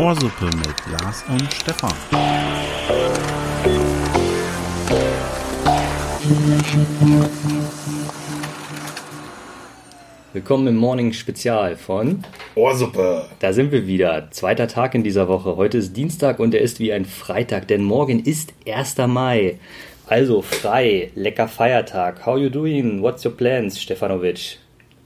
Ohrsuppe mit Lars und Stefan. Willkommen im Morning Spezial von Ohrsuppe. Da sind wir wieder. Zweiter Tag in dieser Woche. Heute ist Dienstag und er ist wie ein Freitag, denn morgen ist 1. Mai. Also frei, lecker Feiertag. How you doing? What's your plans, Stefanovic?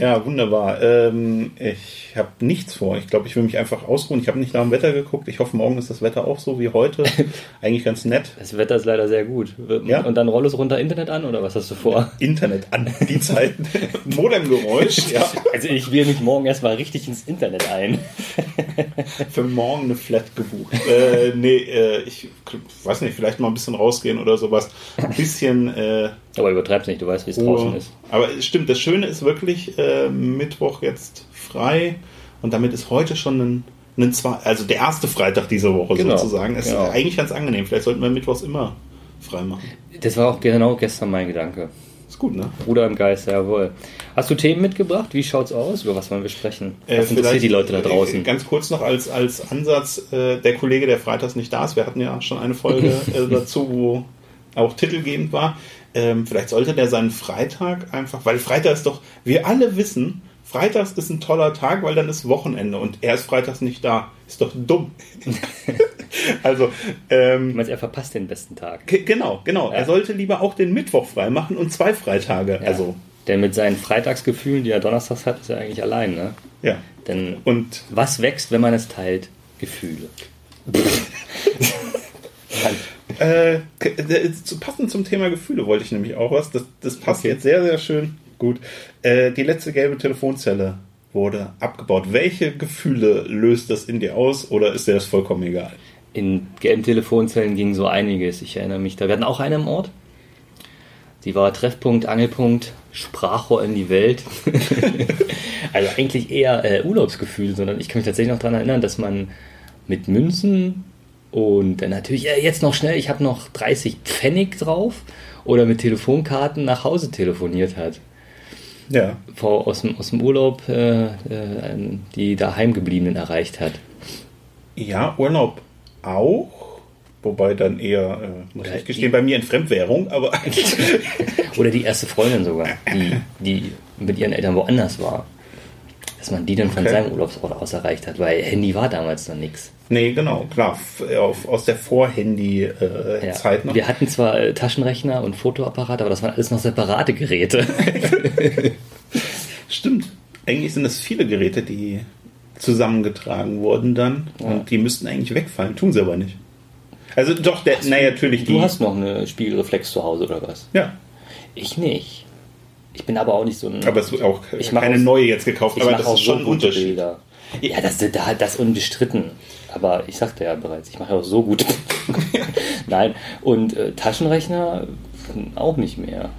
Ja, wunderbar. Ähm, ich habe nichts vor. Ich glaube, ich will mich einfach ausruhen. Ich habe nicht nach dem Wetter geguckt. Ich hoffe, morgen ist das Wetter auch so wie heute. Eigentlich ganz nett. Das Wetter ist leider sehr gut. Ja? Und dann roll es runter Internet an oder was hast du vor? Internet an die Zeiten. Modemgeräusch. Ja. Also ich will mich morgen erstmal richtig ins Internet ein. Für morgen eine Flat gebucht. Äh, nee, äh, ich weiß nicht, vielleicht mal ein bisschen rausgehen oder sowas. Ein bisschen äh, Aber übertreib's nicht, du weißt, wie es draußen ist. Aber es stimmt, das Schöne ist wirklich äh, Mittwoch jetzt frei und damit ist heute schon ein, ein zwei, also der erste Freitag dieser Woche Genau, sozusagen. Es genau. ist eigentlich ganz angenehm. Vielleicht sollten wir Mittwochs immer frei machen. Das war auch genau gestern mein Gedanke. Ist gut, ne? Bruder im Geist, jawohl. Hast du Themen mitgebracht? Wie schaut's aus? Über was wollen wir sprechen? Äh, Was interessiert die Leute da äh, draußen? Ganz kurz noch als, als Ansatz, äh, der Kollege, der freitags nicht da ist, wir hatten ja schon eine Folge äh, dazu, wo auch titelgebend war. Ähm, vielleicht sollte der seinen Freitag einfach, weil Freitag ist doch, wir alle wissen, Freitags ist ein toller Tag, weil dann ist Wochenende und er ist freitags nicht da. Ist doch dumm. also, ähm, Du meinst, er verpasst den besten Tag. Ge- Genau, genau. Er sollte lieber auch den Mittwoch frei machen und zwei Freitage. Also, Denn mit seinen Freitagsgefühlen, die er donnerstags hat, ist er eigentlich allein, ne? ja. Denn Und was wächst, wenn man es teilt? Gefühle. äh, äh, zu- passend zum Thema Gefühle wollte ich nämlich auch was. Das, das passt Okay. jetzt sehr, sehr schön. Gut. Äh, die letzte gelbe Telefonzelle wurde abgebaut. Welche Gefühle löst das in dir aus oder ist dir das vollkommen egal? In gelben Telefonzellen ging so einiges. Ich erinnere mich, da wir hatten auch eine im Ort. Sie war Treffpunkt, Angelpunkt, Sprachrohr in die Welt. also eigentlich eher äh, Urlaubsgefühl, sondern ich kann mich tatsächlich noch daran erinnern, dass man mit Münzen und dann natürlich äh, jetzt noch schnell, ich habe noch 30 Pfennig drauf oder mit Telefonkarten nach Hause telefoniert hat. Ja. Vor, aus, dem, aus dem Urlaub äh, äh, die daheimgebliebenen erreicht hat. Ja, Urlaub auch. Wobei dann eher, äh, muss Oder ich gestehen, bei mir in Fremdwährung, aber Oder die erste Freundin sogar, die, die mit ihren Eltern woanders war. Dass man die dann von Okay. seinem Urlaubsort aus erreicht hat, weil Handy war damals noch nichts. nee, genau, klar, auf, aus der Vor-Handy-Zeit Ja. äh, Zeit noch. Wir hatten zwar äh, Taschenrechner und Fotoapparat, aber das waren alles noch separate Geräte. Stimmt. Eigentlich sind es viele Geräte, die zusammengetragen wurden dann und die müssten eigentlich wegfallen, tun sie aber nicht. Also doch, der, naja, natürlich die. Du hast noch eine Spiegelreflex zu Hause oder was? ja, Ich nicht. Ich bin aber auch nicht so ein. aber es wird auch Ich keine auch- neue jetzt gekauft, ich aber das auch ist so schon ein Unterschied. Bilder. Ja, das, das, das ist unbestritten. Aber ich sagte ja bereits, ich mache auch so gute Nein, und äh, Taschenrechner auch nicht mehr.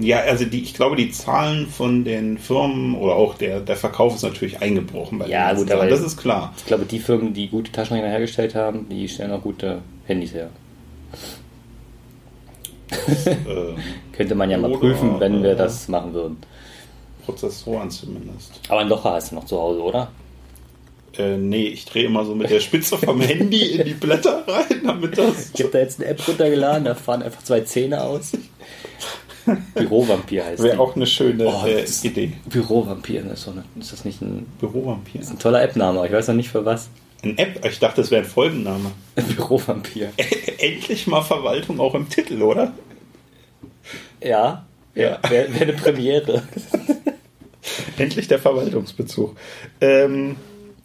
Ja, also die, ich glaube, die Zahlen von den Firmen oder auch der, der Verkauf ist natürlich eingebrochen bei den Ja, gut, aber- das ist klar. Ich glaube, die Firmen, die gute Taschenrechner hergestellt haben, die stellen auch gute Handys her. äh, Könnte man ja mal prüfen, wenn wir das machen würden. Prozessoren zumindest. Aber ein Locher hast du noch zu Hause, oder? Äh, nee, ich drehe immer so mit der Spitze vom Handy in die Blätter rein, damit das. Ich habe da jetzt eine App runtergeladen, da fahren einfach zwei Zähne aus. Bürovampir heißt Wäre auch eine schöne Oh, äh, Idee. Bürovampir, ist, eine, ist das nicht ein, Bürovampir. ein toller App-Name? aber Ich weiß noch nicht für was. Ein App? Ich dachte, das wäre ein Folgenname. Bürovampir. Endlich mal Verwaltung auch im Titel, oder? Ja, Ja. wäre wär eine Premiere. Endlich der Verwaltungsbezug. Ähm,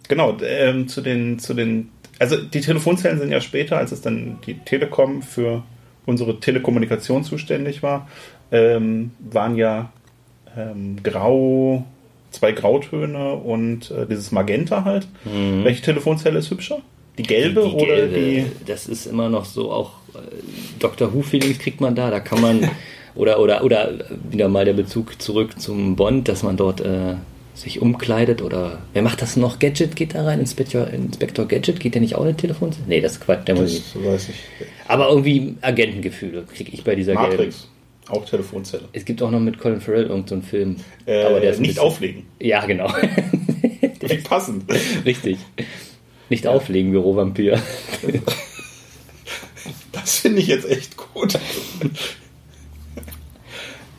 genau, ähm, zu den, zu den, also die Telefonzellen sind ja später, als es dann die Telekom für unsere Telekommunikation zuständig war, ähm, waren ja ähm, grau, zwei Grautöne und äh, dieses Magenta halt. Welche Telefonzelle ist hübscher? Die gelbe, Mhm. Die oder gelbe, die? Das ist immer noch so auch äh, Dr. Who-Feelings kriegt man da. Da kann man oder oder oder wieder mal der Bezug zurück zum Bond, dass man dort äh, sich umkleidet oder wer macht das noch? Gadget geht da rein, Inspektor, Inspektor Gadget geht der nicht auch eine Telefon? Nee, das ist Quatsch, der muss nicht. Weiß ich. Aber irgendwie Agentengefühle kriege ich bei dieser gelben. Matrix. Auch Telefonzelle. Es gibt auch noch mit Colin Farrell irgendeinen so Film. Äh, aber der ist nicht bisschen- auflegen. Ja, genau. Wie passend. Richtig. Nicht auflegen, Bürovampir. Das finde ich jetzt echt gut.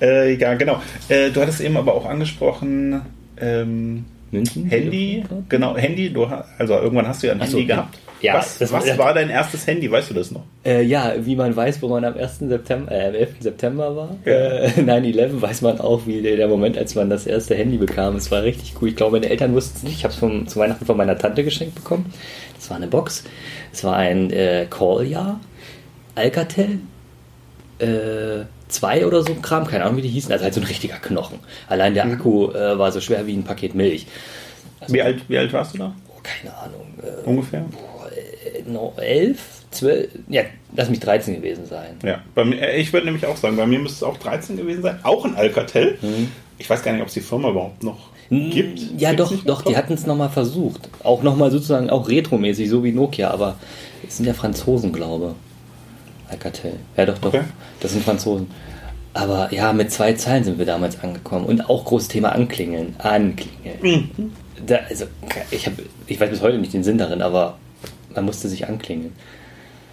Äh, ja, genau. Äh, du hattest eben aber auch angesprochen, ähm, München? Handy, genau, Handy, du also irgendwann hast du ja ein so, Handy gehabt. Ja, was das- was war dein erstes Handy, weißt du das noch? Äh, ja, wie man weiß, wo man am 1. September, äh, am 11. September war, Ja. äh, 9-11, weiß man auch, wie der, der Moment, als man das erste Handy bekam. Es war richtig cool. Ich glaube, meine Eltern wussten es nicht. Ich habe es zu Weihnachten von meiner Tante geschenkt bekommen. Das war eine Box. Es war ein äh, Call-Jahr, Alcatel, äh, zwei oder so Kram, keine Ahnung, wie die hießen. Also halt so ein richtiger Knochen. Allein der Akku äh, war so schwer wie ein Paket Milch. Also, Wie alt, wie alt warst du da? Oh, keine Ahnung. Äh, Ungefähr? no, elf, zwölf, ja, lass mich 13 gewesen sein. Ja, bei mir, äh, ich würde nämlich auch sagen, bei mir müsste es auch 13 gewesen sein. Auch ein Alcatel. Ich weiß gar nicht, ob es die Firma überhaupt noch gibt. Ja, Gibt's doch, doch, die hatten es nochmal versucht. Auch nochmal sozusagen auch retromäßig, so wie Nokia, aber es sind ja Franzosen, glaube Alcatel. Ja, doch, doch. Okay. Das sind Franzosen. Aber ja, mit zwei Zeilen sind wir damals angekommen. Und auch großes Thema Anklingeln. Anklingeln. Mhm. Da, also, ich, hab, ich weiß bis heute nicht den Sinn darin, aber man musste sich anklingeln.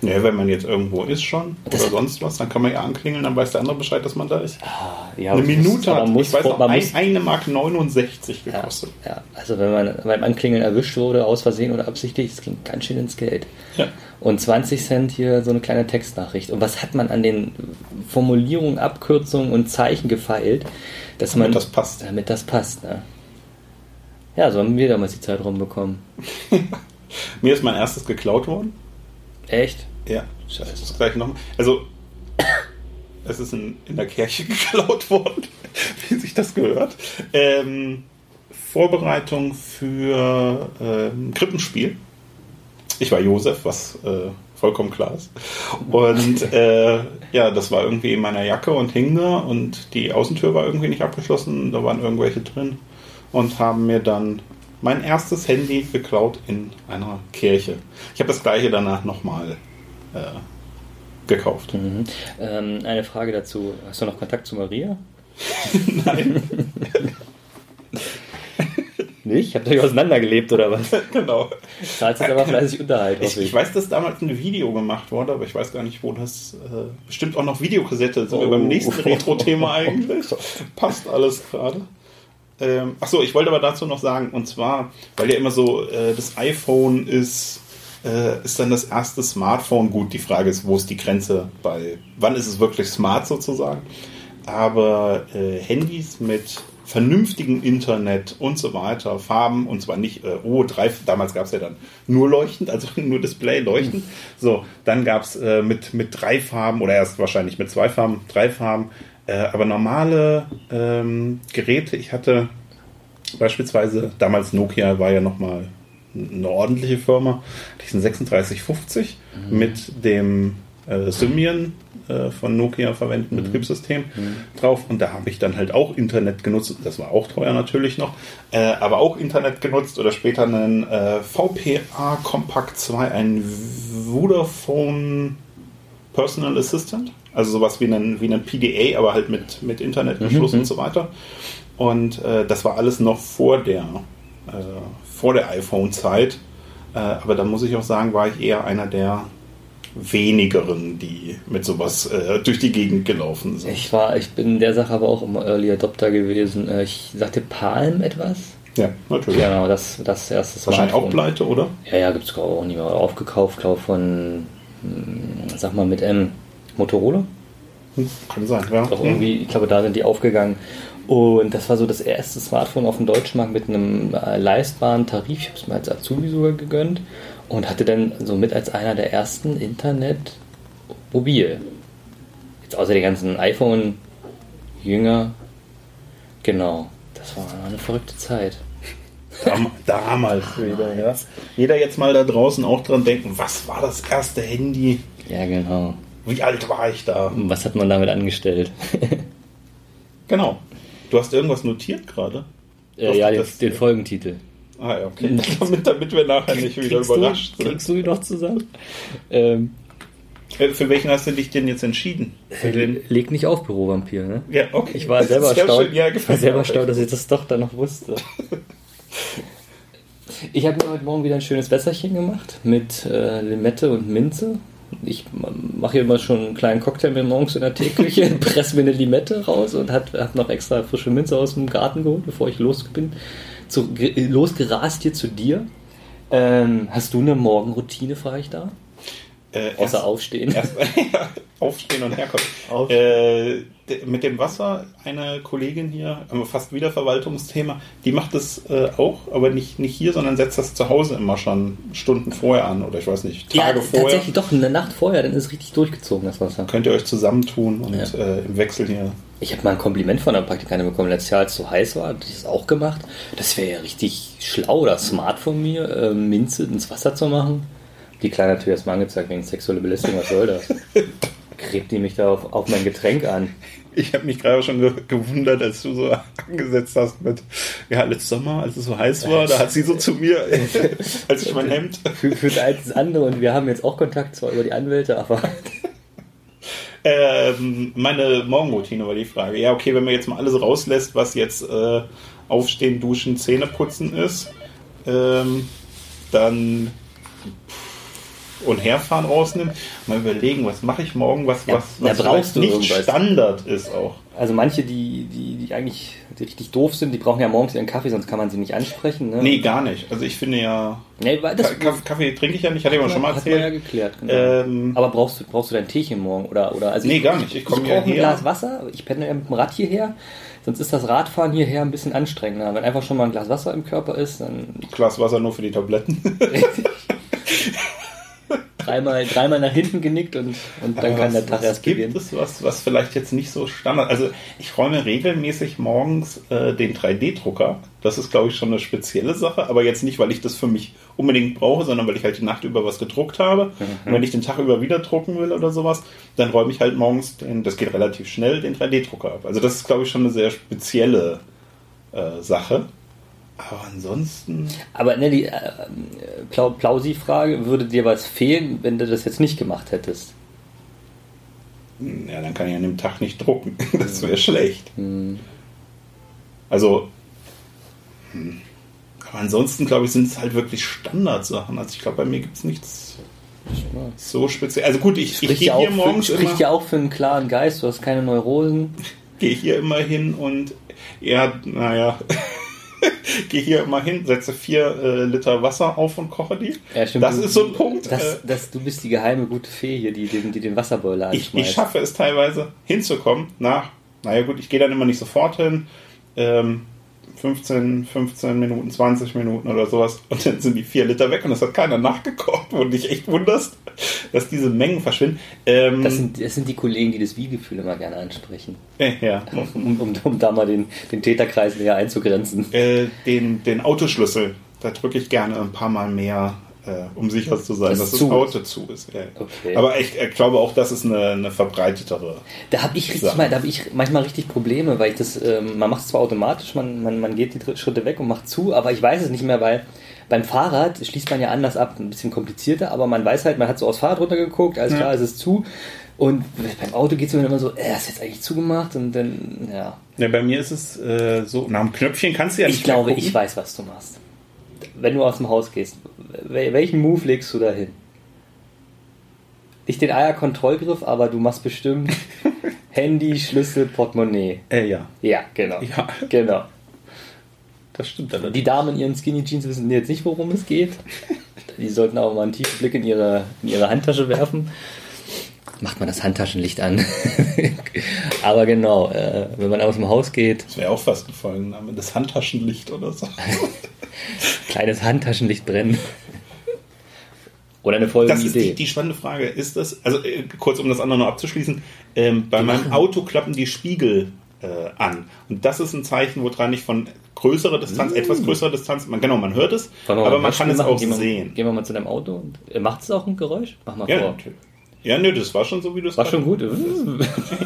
Ja, wenn man jetzt irgendwo ist schon Das- oder sonst was, dann kann man ja anklingeln, dann weiß der andere Bescheid, dass man da ist. Ja, Eine Minute muss- hat, man muss, ich weiß noch, man ein, eine Mark 69 Ja, gekostet. ja, also wenn man beim Anklingeln erwischt wurde, aus Versehen oder absichtlich, das ging ganz schön ins Geld. Ja. Und 20 Cent hier so eine kleine Textnachricht. Und was hat man an den Formulierungen, Abkürzungen und Zeichen gefeilt, dass man. Damit das passt. Damit das passt, ne? Ja, so haben wir damals die Zeit rumbekommen. Mir ist mein erstes geklaut worden. Echt? Ja. Scheiße. Das ist gleich noch. Also, es ist in, in der Kirche geklaut worden, wie sich das gehört. Ähm, Vorbereitung für ähm, Krippenspiel. Ich war Josef, was äh, vollkommen klar ist. Und äh, ja, das war irgendwie in meiner Jacke und hing da und die Außentür war irgendwie nicht abgeschlossen. Da waren irgendwelche drin und haben mir dann mein erstes Handy geklaut in einer Kirche. Ich habe das gleiche danach nochmal äh, gekauft. Mhm. Ähm, eine Frage dazu. Hast du noch Kontakt zu Maria? Nein, Nicht? Habt ihr euch auseinandergelebt oder was? genau. Zahlst jetzt aber fleißig Unterhalt, Ich, ich ich. weiß, dass damals ein Video gemacht wurde, aber ich weiß gar nicht, wo das. Äh, bestimmt auch noch Videokassette. Sind wir Oh. beim nächsten Retro-Thema eigentlich. Passt alles gerade. Ähm, achso, ich wollte aber dazu noch sagen, und zwar, weil ja immer so äh, das iPhone ist, äh, ist dann das erste Smartphone. Gut, die Frage ist, wo ist die Grenze bei, wann ist es wirklich smart sozusagen? Aber äh, Handys mit vernünftigem Internet und so weiter, Farben und zwar nicht, äh, oh, drei, damals gab es ja dann nur leuchtend, also nur Display leuchtend. So, dann gab es äh, mit, mit drei Farben oder erst wahrscheinlich mit zwei Farben, drei Farben, äh, aber normale ähm, Geräte, ich hatte beispielsweise, damals Nokia war ja nochmal eine ordentliche Firma, diesen 3650 mit dem äh, Symbian äh, von Nokia verwendeten Betriebssystem drauf. Und da habe ich dann halt auch Internet genutzt, das war auch teuer natürlich noch, äh, aber auch Internet genutzt oder später einen äh, VPA Compact 2, ein Vodafone Personal Assistant, also sowas wie einen, wie einen PDA, aber halt mit, mit Internetanschluss und so weiter. Und äh, das war alles noch vor der, äh, vor der iPhone-Zeit. Äh, aber da muss ich auch sagen, war ich eher einer der wenigeren, die mit sowas äh, durch die Gegend gelaufen sind. Ich war, ich bin in der Sache aber auch immer Early Adopter gewesen. Äh, Ich sagte Palm etwas. Ja, natürlich. Genau, das, das erste Wahrscheinlich auch pleite, oder? Ja, ja, gibt es auch nicht mehr. Aufgekauft, glaube von, hm, sag mal mit M, Motorola. Hm, Kann sein, ja. Doch irgendwie, ich glaube, da sind die aufgegangen. Und das war so das erste Smartphone auf dem deutschen Markt mit einem äh, leistbaren Tarif. Ich habe es mir als Azubi sogar gegönnt und hatte dann so mit als einer der ersten Internet mobil. Jetzt außer den ganzen iPhone-Jünger. Genau, das war eine verrückte Zeit. Dam damals wieder, ja. Jeder jetzt mal da draußen auch dran denken, was war das erste Handy? Ja, genau. Wie alt war ich da? Was hat man damit angestellt? Genau. Du hast irgendwas notiert gerade? äh, ja, den, Das- den Folgentitel. Ah ja, okay. damit, damit wir nachher nicht wieder Kriegst überrascht du, sind. kriegst du ihn noch zusammen? Ähm, Äh, Für welchen hast du dich denn jetzt entschieden? Für den? Leg nicht auf, Bürovampir, ne? Ja, okay. Ich war selber erstaunt. Ja, ich war selber erstaunt, dass ich das doch dann noch wusste. Ich habe mir heute Morgen wieder ein schönes Wässerchen gemacht mit äh, Limette und Minze. Ich mache hier immer schon einen kleinen Cocktail mir morgens in der Teeküche, presse mir eine Limette raus und habe noch extra frische Minze aus dem Garten geholt, bevor ich los bin. Zu, ge- losgerast hier zu dir. Ähm, hast du eine Morgenroutine, frage ich da? Äh, Außer erst- aufstehen. Erst, ja, aufstehen und herkommen. Aufstehen. Äh, mit dem Wasser, eine Kollegin hier, aber fast wieder Verwaltungsthema, die macht das äh, auch, aber nicht, nicht hier, sondern setzt das zu Hause immer schon Stunden vorher an oder ich weiß nicht, Tage ja, vorher. tatsächlich doch, eine Nacht vorher, dann ist es richtig durchgezogen, das Wasser. Könnt ihr euch zusammentun und Ja. äh, im Wechsel hier. Ich habe mal ein Kompliment von einer Praktikantin bekommen, letztes Jahr, als es so heiß war, hat die das auch gemacht. Das wäre ja richtig schlau oder smart von mir, äh, Minze ins Wasser zu machen. Die Kleine natürlich erstmal angezeigt wegen sexuelle Belästigung, was soll das? Gräbt die mich da auf, auf mein Getränk an. Ich habe mich gerade schon ge gewundert, als du so angesetzt hast mit, ja, letztes Sommer, als es so heiß war, da hat sie so zu mir, als ich mein Hemd. Für, für das eine das andere und wir haben jetzt auch Kontakt, zwar über die Anwälte, aber Ähm, meine Morgenroutine war die Frage. Ja, okay, wenn man jetzt mal alles rauslässt, was jetzt äh, Aufstehen, Duschen, Zähne putzen ist, ähm, dann und herfahren rausnimmt, mal überlegen, was mache ich morgen, was, Ja, was, was brauchst du nicht irgendwas. Standard ist auch. also manche, die, die, die eigentlich die richtig doof sind, die brauchen ja morgens ihren Kaffee, sonst kann man sie nicht ansprechen. Ne? Nee, gar nicht. Also ich finde ja, nee Kaffee, Kaffee trinke ich ja nicht, hatte ich aber schon mal Hat man ja erzählt. geklärt, genau. Ähm, Aber brauchst du, brauchst du dein Teechen morgen? Oder, oder, also Nee, gar nicht. Ich Ich, komm ich ja brauche ein. Glas Wasser. Ich pendel ja mit dem Rad hierher. Sonst ist das Radfahren hierher ein bisschen anstrengender. Wenn einfach schon mal ein Glas Wasser im Körper ist, dann Glas Wasser nur für die Tabletten. dreimal, dreimal nach hinten genickt und, und dann Aber kann der was- Tag was erst gibt beginnen. es was, was vielleicht jetzt nicht so Standard. Also ich räume regelmäßig morgens äh, den 3D-Drucker. Das ist, glaube ich, schon eine spezielle Sache. Aber jetzt nicht, weil ich das für mich unbedingt brauche, sondern weil ich halt die Nacht über was gedruckt habe. Mhm. Und wenn ich den Tag über wieder drucken will oder sowas, dann räume ich halt morgens, den, das geht relativ schnell, den 3D-Drucker ab. Also das ist, glaube ich, schon eine sehr spezielle äh, Sache. Aber ansonsten... Aber ne, die äh, Plau Plausi-Frage, würde dir was fehlen, wenn du das jetzt nicht gemacht hättest? Ja, dann kann ich an dem Tag nicht drucken. Das wäre schlecht. Hm. Also, hm. aber ansonsten, glaube ich, sind es halt wirklich Standardsachen. Also ich glaube, bei mir gibt es nichts so speziell. Also gut, ich, ich gehe ja hier auch, morgens für, spricht ja auch für einen klaren Geist, du hast keine Neurosen. gehe hier immer hin und ja, naja, gehe hier immer hin, setze vier äh, Liter Wasser auf und koche die. Ja, stimmt. das Du- ist so ein Punkt. Das, äh, das, du bist die geheime gute Fee hier, die den, die den Wasserboiler ich, ich schaffe es teilweise hinzukommen nach, naja gut, ich gehe dann immer nicht sofort hin, ähm, 15, 15 Minuten, 20 Minuten oder sowas und dann sind die vier Liter weg und das hat keiner nachgekocht, wo du dich echt wunderst, dass diese Mengen verschwinden. Ähm, Das sind, das sind die Kollegen, die das Wie-Gefühl immer gerne ansprechen. äh, ja. Um, um, um da mal den, den Täterkreis näher einzugrenzen. äh, den, den Autoschlüssel, da drücke ich gerne ein paar Mal mehr, äh, um sicher zu sein, Dass dass, es das zu Auto zu ist. Ja. Okay. Aber ich äh, glaube auch, das ist eine, eine verbreitetere. Da habe ich, richtig Sachen. mal, da hab ich manchmal richtig Probleme, weil ich das, ähm, man macht es zwar automatisch, man, man, man geht die Schritte weg und macht zu, aber ich weiß es nicht mehr, weil beim Fahrrad schließt man ja anders ab, ein bisschen komplizierter, aber man weiß halt, man hat so aus Fahrrad runtergeguckt, alles Ja. klar, es ist zu. Und beim Auto geht es mir immer so, äh, ist jetzt eigentlich zugemacht und dann, ja. Ja, bei mir ist es äh, so, nach dem Knöpfchen kannst du ja Ich nicht mehr glaube, gucken. ich weiß, was du machst. Wenn du aus dem Haus gehst, wel- welchen Move legst du da hin? Nicht den Eierkontrollgriff, aber du machst bestimmt Handy, Schlüssel, Portemonnaie. Äh, ja, Ja, genau. Ja. Genau. das stimmt allerdings. Die Damen in ihren Skinny Jeans wissen jetzt nicht, worum es geht. Die sollten aber mal einen tiefen Blick in ihre, in ihre Handtasche werfen. Macht man das Handtaschenlicht an. aber genau, äh, wenn man aus dem Haus geht, Das wäre auch fast ein Folgenname, das Handtaschenlicht oder so. kleines Handtaschenlicht brennen. Oder eine folgende Das ist Idee. die, die spannende Frage. Ist das, also äh, kurz um das andere noch abzuschließen, ähm, bei meinem Auto klappen die Spiegel äh, an. Und das ist ein Zeichen, woran ich von größerer Distanz, etwas größerer Distanz, man, genau, man hört es, aber man kann es machen? auch gehen sehen. Gehen wir mal zu deinem Auto. Und, äh, macht es auch ein Geräusch? Mach mal Ja, vor. natürlich. Ja, nö, das war schon so, wie du es War schon gut.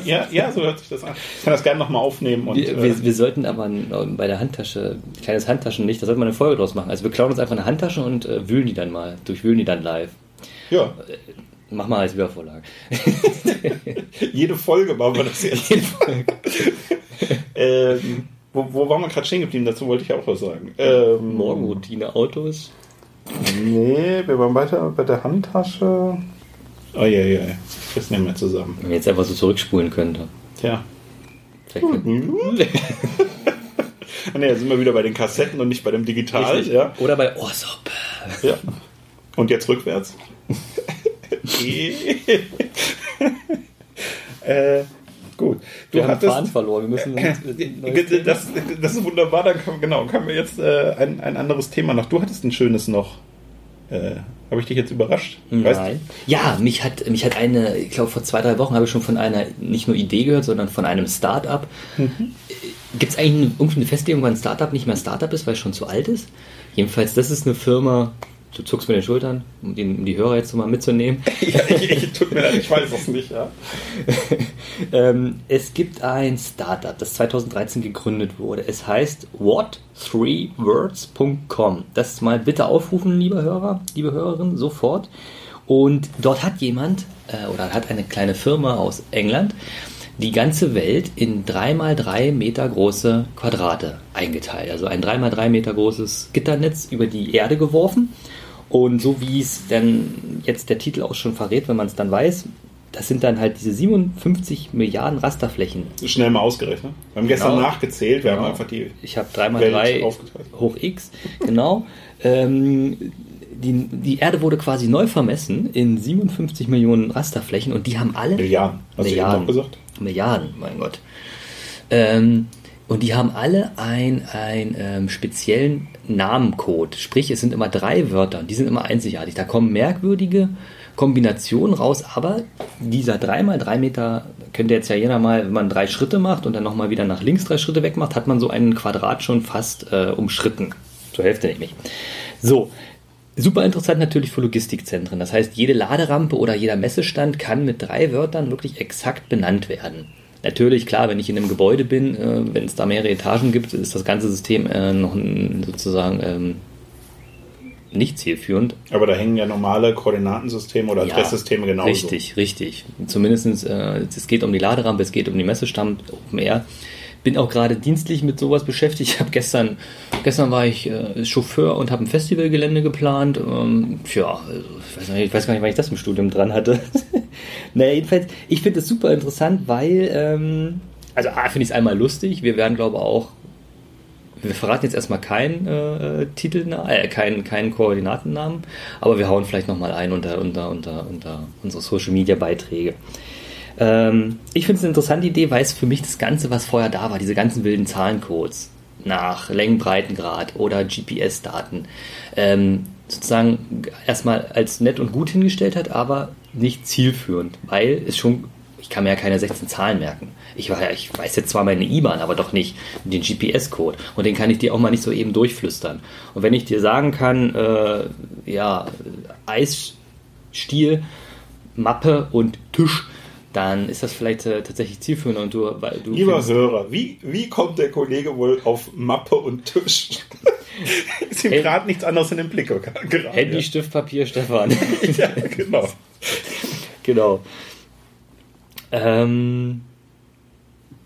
Ja, ja, so hört sich das an. Ich kann das gerne nochmal aufnehmen und Wir, äh, wir, wir sollten aber bei der Handtasche, ein kleines Handtaschenlicht, da sollten wir eine Folge draus machen. Also wir klauen uns einfach eine Handtasche und äh, wühlen die dann mal, durchwühlen die dann live. ja. Mach mal als Wiedervorlage. Jede Folge machen wir das jetzt. ähm, wo, wo waren wir gerade stehen geblieben? Dazu wollte ich auch was sagen. Ähm, Morgenroutine, Autos. Nee, wir waren weiter bei der Handtasche. Oh ja, ja, das nehmen wir zusammen. Wenn man jetzt einfach so zurückspulen könnte. Tja. Vielleicht Ah, nee, jetzt sind wir wieder bei den Kassetten und nicht bei dem Digital. Richtig. Ja. Oder bei Orsop. ja. Und jetzt rückwärts. äh, gut. Du Wir haben hattest. Faden verloren. Wir müssen Thema- Das, das ist wunderbar, dann kann, genau, kann wir jetzt äh, ein, ein anderes Thema noch. Du hattest ein schönes noch. Äh, Habe ich dich jetzt überrascht? Weißt- Nein. Ja, mich hat, mich hat eine, ich glaube vor zwei, drei Wochen habe ich schon von einer nicht nur Idee gehört, sondern von einem Start-up. Gibt es eigentlich irgendwie eine Festlegung, wann ein Start-up nicht mehr Start-up ist, weil es schon zu alt ist? Jedenfalls, das ist eine Firma, du zuckst mit den Schultern, um, den, um die Hörer jetzt mal mitzunehmen. Ja, ich, ich, tut mir leid, ich weiß es nicht. Ja. ähm, es gibt ein Startup, das 2013 gegründet wurde. Es heißt what3words.com. Das mal bitte aufrufen, liebe Hörer, liebe Hörerinnen, sofort. Und dort hat jemand äh, oder hat eine kleine Firma aus England die ganze Welt in 3x3 Meter große Quadrate eingeteilt. Also ein 3x3 Meter großes Gitternetz über die Erde geworfen. Und so wie es dann jetzt der Titel auch schon verrät, wenn man es dann weiß, das sind dann halt diese 57 Milliarden Rasterflächen. Schnell mal ausgerechnet. Wir haben gestern Genau. nachgezählt, wir Genau. haben einfach die. Ich habe 3 mal Welt 3 aufgeteilt. hoch x, genau. ähm, die, die Erde wurde quasi neu vermessen in 57 Millionen Rasterflächen und die haben alle Milliarden. Hast du eben Milliarden. noch gesagt? Milliarden, mein Gott. Ähm, und die haben alle einen ähm, speziellen Namencode. Sprich, es sind immer drei Wörter und die sind immer einzigartig. Da kommen merkwürdige Kombinationen raus, aber dieser 3x3 Meter, könnte jetzt ja jeder mal, wenn man drei Schritte macht und dann nochmal wieder nach links drei Schritte weg macht, hat man so einen Quadrat schon fast äh, umschritten. Zur Hälfte nämlich. So, Super interessant natürlich für Logistikzentren. Das heißt, jede Laderampe oder jeder Messestand kann mit drei Wörtern wirklich exakt benannt werden. Natürlich, klar, wenn ich in einem Gebäude bin, äh, wenn es da mehrere Etagen gibt, ist das ganze System äh, noch ein, sozusagen ähm, nicht zielführend. Aber da hängen ja normale Koordinatensysteme oder Adresssysteme genauso. Richtig, richtig. Zumindest äh, es geht um die Laderampe, es geht um die Messestand, Open Air. Bin auch gerade dienstlich mit sowas beschäftigt. Ich habe gestern, gestern war ich äh, Chauffeur und habe ein Festivalgelände geplant. Ähm, ja, also, ich weiß, nicht, ich weiß gar nicht, wann ich das im Studium dran hatte. naja, jedenfalls, ich finde es super interessant, weil, ähm, also A, finde ich es einmal lustig. Wir werden, glaube ich, auch wir verraten jetzt erstmal keinen äh, Titel, äh, keinen, keinen Koordinatennamen, aber wir hauen vielleicht nochmal ein unter, unter, unter, unter unsere Social Media Beiträge. Ähm, ich finde es eine interessante Idee, weil es für mich das Ganze, was vorher da war, diese ganzen wilden Zahlencodes nach Längenbreitengrad oder GPS-Daten, ähm, sozusagen erstmal als nett und gut hingestellt hat, aber nicht zielführend, weil es schon ich kann mir ja keine 16 Zahlen merken. Ich, ich weiß jetzt zwar meine IBAN, aber doch nicht den GPS-Code. Und den kann ich dir auch mal nicht so eben durchflüstern. Und wenn ich dir sagen kann, äh, ja, Eisstiel, Mappe und Tisch, dann ist das vielleicht äh, tatsächlich zielführend und du, weil du Lieber findest- Hörer, wie, wie kommt der Kollege wohl auf Mappe und Tisch? ist ihm gerade nichts anderes in den Blick geraten. Handy, Stift, Papier, Stefan. Ja, genau. genau. Ähm,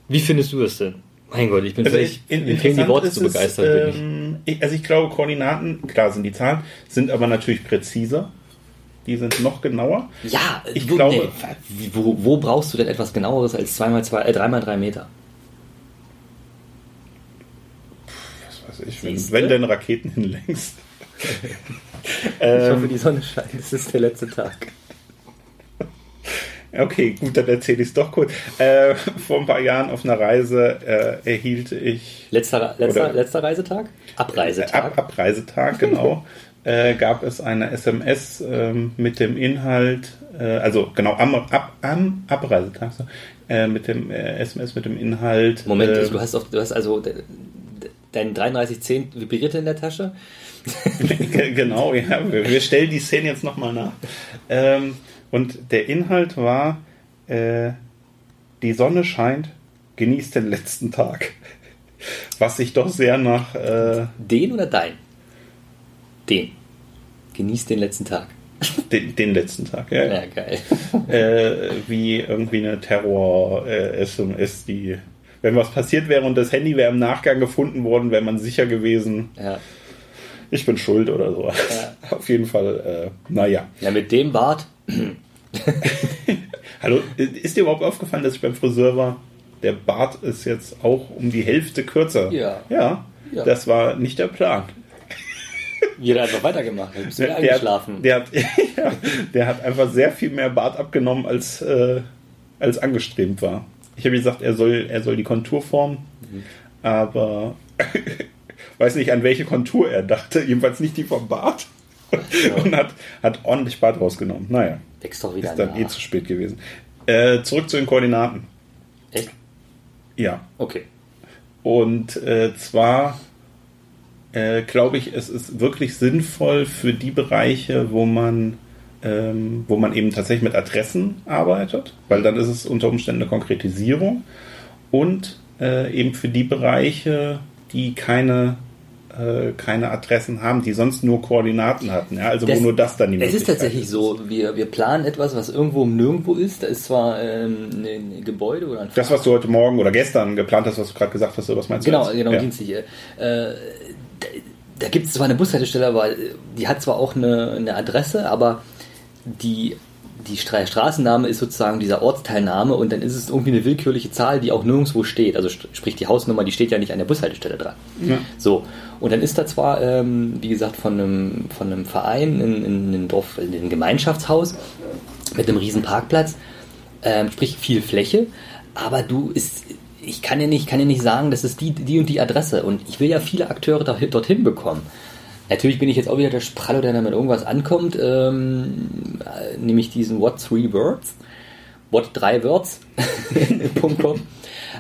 wie findest du es denn? Mein Gott, ich bin Also vielleicht, in- mir fehlen die Worte ist zu es, begeistert. bin ich. ähm, ich, also ich glaube, Koordinaten, klar sind die Zahlen, sind aber natürlich präziser. Die sind noch genauer. Ja, Ich wo, glaube- nee, wo, wo brauchst du denn etwas genaueres als 2x2, äh, 3x3 Meter? Was weiß ich, wenn, wenn denn Raketen hinlängst. Ich hoffe, ähm, die Sonne scheint. Es ist der letzte Tag. okay, gut, dann erzähle ich es doch kurz. Äh, vor ein paar Jahren auf einer Reise äh, erhielt ich Letzter, letzter, Oder- letzter Reisetag? Abreisetag. Ab, Abreisetag, genau. Äh, gab es eine SMS ähm, mit dem Inhalt, äh, also genau am, ab, am Abreisetag, äh, mit dem äh, SMS mit dem Inhalt. Moment, äh, du, hast auf, du hast also de- de- dein 3310 vibrierte in der Tasche. genau, ja, wir, wir stellen die Szene jetzt nochmal nach. Ähm, und der Inhalt war, äh, die Sonne scheint, genießt den letzten Tag. Was sich doch sehr nach, äh, Den oder dein? Den. Genieß den letzten Tag. Den, den letzten Tag, ja. Ja, geil. Äh, wie irgendwie eine Terror-SMS, die. Wenn was passiert wäre und das Handy wäre im Nachgang gefunden worden, wäre man sicher gewesen, Ja. ich bin schuld oder so. Auf jeden Fall, äh, naja. ja, mit dem Bart. Hallo, ist dir überhaupt aufgefallen, dass ich beim Friseur war? Der Bart ist jetzt auch um die Hälfte kürzer. Ja. Ja, Ja. das war nicht der Plan. Jeder hat einfach weitergemacht. Du bist wieder Der, eingeschlafen. der, hat, ja, der hat einfach sehr viel mehr Bart abgenommen, als, äh, als angestrebt war. Ich habe gesagt, er soll, er soll die Kontur formen, Mhm. aber weiß nicht, an welche Kontur er dachte. Jedenfalls nicht die vom Bart. Und hat, hat ordentlich Bart rausgenommen. Naja, Wächst doch wieder ist dann nach. eh zu spät gewesen. Äh, zurück zu den Koordinaten. Echt? Ja. Okay. Und äh, zwar äh, glaube ich, es ist wirklich sinnvoll für die Bereiche, wo man, ähm, wo man eben tatsächlich mit Adressen arbeitet, weil dann ist es unter Umständen eine Konkretisierung. Und äh, eben für die Bereiche, die keine, äh, keine Adressen haben, die sonst nur Koordinaten hatten. Ja? Also Das- wo nur das dann die Es ist tatsächlich so, wir, wir planen etwas, was irgendwo Nirgendwo ist. Da ist zwar ähm, ein, Gebäude oder ein Das, was du heute Morgen oder gestern geplant hast, was du gerade gesagt hast, oder was meinst du? Genau, genau, ja. dienstlich. Äh, da da gibt es zwar eine Bushaltestelle, aber die hat zwar auch eine, eine Adresse, aber die, die Stra Straßenname ist sozusagen dieser Ortsteilname und dann ist es irgendwie eine willkürliche Zahl, die auch nirgendwo steht. Also sprich die Hausnummer, die steht ja nicht an der Bushaltestelle dran. Ja. So, und dann ist da zwar, ähm, wie gesagt, von einem, von einem Verein in, in einem Dorf, in einem Gemeinschaftshaus mit einem riesen Parkplatz, ähm, sprich viel Fläche, aber du ist, ich kann ja nicht, kann ja nicht sagen, das ist die, die und die Adresse und ich will ja viele Akteure dorthin bekommen. Natürlich bin ich jetzt auch wieder der Spralle, der damit irgendwas ankommt, ähm, äh, nämlich diesen What Three Words, What drei Words, Punkt com.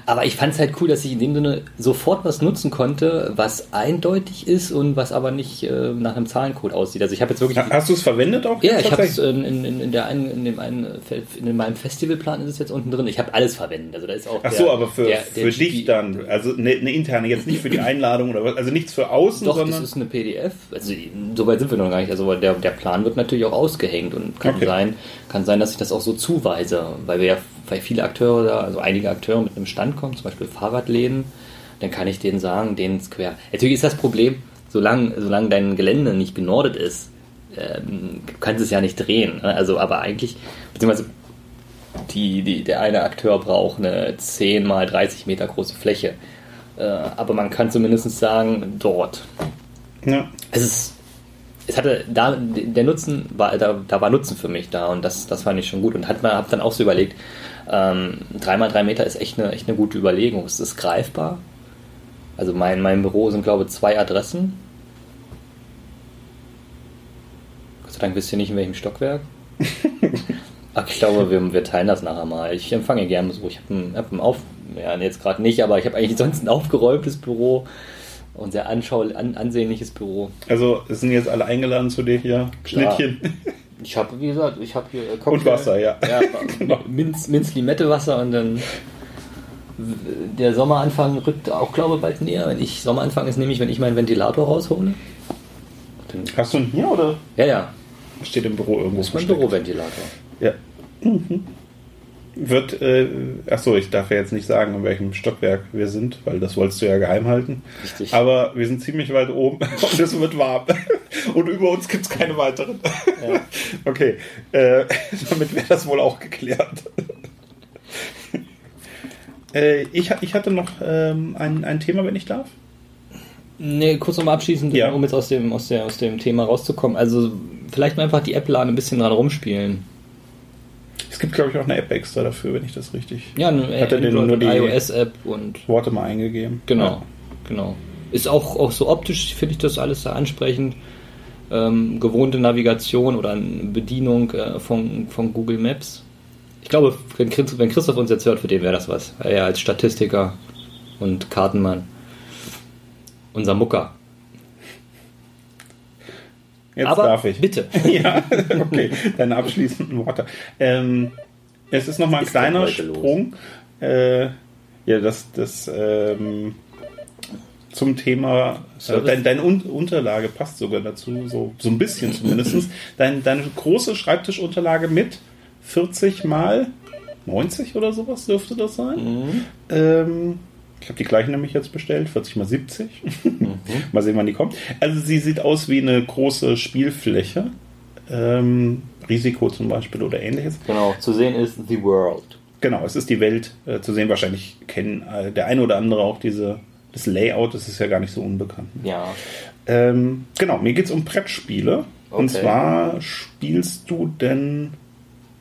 Aber ich fand es halt cool, dass ich in dem Sinne sofort was nutzen konnte, was eindeutig ist und was aber nicht äh, nach einem Zahlencode aussieht. Also ich habe jetzt wirklich Ha- Hast du es verwendet auch? ja, ich habe es in, in, in, der einen, in, dem einen, in meinem Festivalplan ist es jetzt unten drin. Ich habe alles verwendet. Also da ist auch Ach der- so, aber für, der- der für dich dann, also eine, eine interne, jetzt nicht für die Einladung oder was, also nichts für außen, Doch, das sondern ist eine PDF. Also so weit sind wir noch gar nicht. Also der, der Plan wird natürlich auch ausgehängt und kann Okay. sein, kann sein, dass ich das auch so zuweise, weil wir ja, weil viele Akteure da, also einige Akteure mit einem Stand kommen, zum Beispiel Fahrradläden, dann kann ich denen sagen, denen ist quer. Natürlich ist das Problem, solange, solange dein Gelände nicht genordet ist, ähm, du kannst es ja nicht drehen. Ne? Also, aber eigentlich, beziehungsweise die, die, der eine Akteur braucht eine 10 mal 30 Meter große Fläche. Äh, aber man kann zumindest sagen, dort. ja. Es ist, es hatte da, der Nutzen war, da, da war Nutzen für mich da und das, das fand ich schon gut und hat man, hab dann auch so überlegt, ähm, 3x3 Meter ist echt eine, echt eine gute Überlegung. Es ist greifbar. Also mein, mein Büro sind, glaube ich, zwei Adressen. Gott sei Dank wisst ihr nicht, in welchem Stockwerk. Ach, ich glaube, wir, wir teilen das nachher mal. Ich empfange gerne Besuch. Ich habe ein, hab ein Auf... Ja, jetzt gerade nicht, aber ich habe eigentlich sonst ein aufgeräumtes Büro und sehr anschau an, ansehnliches Büro. Also es sind jetzt alle eingeladen zu dir hier. Klar. Schnittchen. Ich habe, wie gesagt, ich habe hier äh, Cocktail. Und Wasser, ja. Ja, Minz, Minz Limette Wasser und dann der Sommeranfang rückt auch, glaube ich, bald näher. Wenn ich Sommeranfang ist nämlich, wenn ich meinen Ventilator raushole. Hast du ihn hier oder ja, ja, steht im Büro irgendwo? das ist mein? Büroventilator. Ja. Mhm. Wird, äh, achso, ich darf ja jetzt nicht sagen, in welchem Stockwerk wir sind, weil das wolltest du ja geheim halten. Richtig. Aber wir sind ziemlich weit oben und es wird warm. Und über uns gibt es keine weiteren. Ja. Okay, äh, damit wäre das wohl auch geklärt. äh, ich, ich hatte noch ähm, ein, ein Thema, wenn ich darf. Nee, kurz nochmal abschließend, Ja. um jetzt aus dem, aus, der, aus dem Thema rauszukommen. Also vielleicht mal einfach die App laden, ein bisschen dran rumspielen. Es gibt, glaube ich, auch eine App extra dafür, wenn ich das richtig Ja, eine Hat er Android- nur die- iOS-App und Worte mal eingegeben. Genau, genau. Ist auch, auch so optisch, finde ich das alles sehr ansprechend. Ähm, gewohnte Navigation oder eine Bedienung äh, von, von Google Maps. Ich glaube, wenn Christoph, wenn Christoph uns jetzt hört, für den wäre das was. Er als Statistiker und Kartenmann. Unser Mucker. Jetzt Aber darf ich. bitte. ja, okay, deine abschließenden Worte. Ähm, es ist nochmal ein Ist kleiner? Sprung. Äh, ja, das, das, ähm, zum Thema, äh, dein, deine Un Unterlage passt sogar dazu, so, so ein bisschen zumindest. Dein, deine große Schreibtischunterlage mit 40 mal 90 oder sowas dürfte das sein. Mhm. Ähm, ich habe die gleichen nämlich jetzt bestellt, 40 mal 70. Mhm. mal sehen, wann die kommt. Also sie sieht aus wie eine große Spielfläche. Ähm, Risiko zum Beispiel oder ähnliches. Genau, zu sehen ist The World. Genau, es ist die Welt äh, zu sehen. Wahrscheinlich kennen äh, der eine oder andere auch diese, das Layout, das ist ja gar nicht so unbekannt. Ja. Ähm, genau, mir geht es um Brettspiele. Und Okay. zwar spielst du denn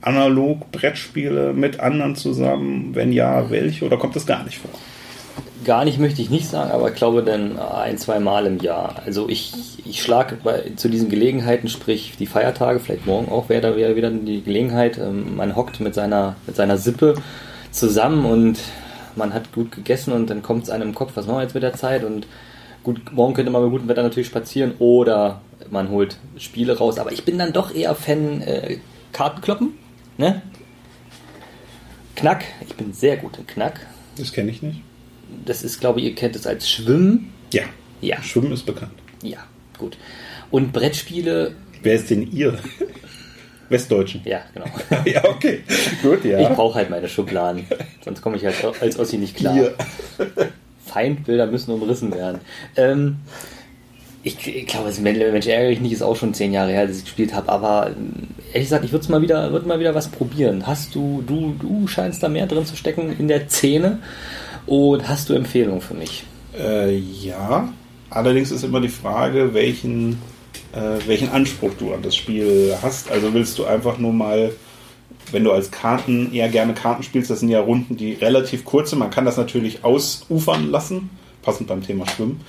analog Brettspiele mit anderen zusammen? Wenn ja, welche? Oder kommt das gar nicht vor? Gar nicht möchte ich nicht sagen, aber ich glaube dann ein, zwei Mal im Jahr. Also ich, ich schlage zu diesen Gelegenheiten, sprich die Feiertage, vielleicht morgen auch, wäre da wieder, wieder die Gelegenheit. Ähm, man hockt mit seiner, mit seiner Sippe zusammen und man hat gut gegessen und dann kommt es einem im Kopf, was machen wir jetzt mit der Zeit? Und gut, morgen könnte man bei gutem Wetter natürlich spazieren oder man holt Spiele raus. Aber ich bin dann doch eher Fan äh, Kartenkloppen, ne? Knack, ich bin sehr gut in Knack. Das kenne ich nicht. Das ist, glaube ich, ihr kennt es als Schwimmen. Ja. Ja, Schwimmen ist bekannt. ja, gut. Und Brettspiele, Wer ist denn ihr? Westdeutschen. ja, genau. ja, okay. Gut, ja. Ich brauche halt meine Schubladen, sonst komme ich halt als Ossi nicht klar. Ihr. Feindbilder müssen umrissen werden. Ähm, ich, ich glaube, das Mensch ärgerlich nicht ist auch schon zehn Jahre her, dass ich gespielt habe, aber ähm, ehrlich gesagt, ich würde mal wieder, würde mal wieder was probieren. Hast du, du, du scheinst da mehr drin zu stecken in der Szene und hast du Empfehlungen für mich? Äh, ja. Allerdings ist immer die Frage, welchen, äh, welchen Anspruch du an das Spiel hast. Also willst du einfach nur mal, wenn du als Karten eher gerne Karten spielst, das sind ja Runden, die relativ kurz sind. Man kann das natürlich ausufern lassen, passend beim Thema Schwimmen.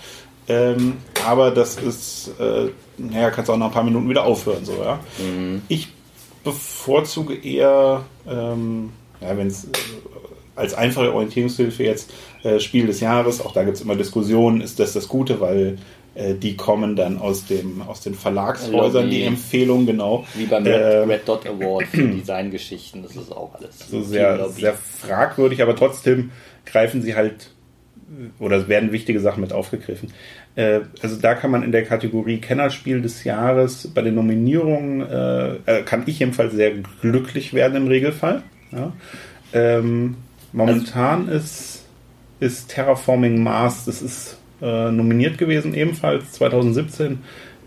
Ähm, aber das ist, äh, naja, kannst auch nach ein paar Minuten wieder aufhören, so, ja. Ich bevorzuge eher, ähm, ja, wenn es äh, als einfache Orientierungshilfe jetzt äh, Spiel des Jahres, auch da gibt es immer Diskussionen, ist das das Gute, weil äh, die kommen dann aus, dem, aus den Verlagshäusern, Lobby. die Empfehlung, genau. Wie beim Äh, Red, Dot Award für Designgeschichten, das ist auch alles. so sehr, sehr fragwürdig, aber trotzdem greifen sie halt oder werden wichtige Sachen mit aufgegriffen. Äh, also da kann man in der Kategorie Kennerspiel des Jahres bei den Nominierungen äh, äh, kann ich jedenfalls sehr glücklich werden im Regelfall. Ja. Ähm, momentan ist, ist Terraforming Mars, das ist äh, nominiert gewesen ebenfalls 2017.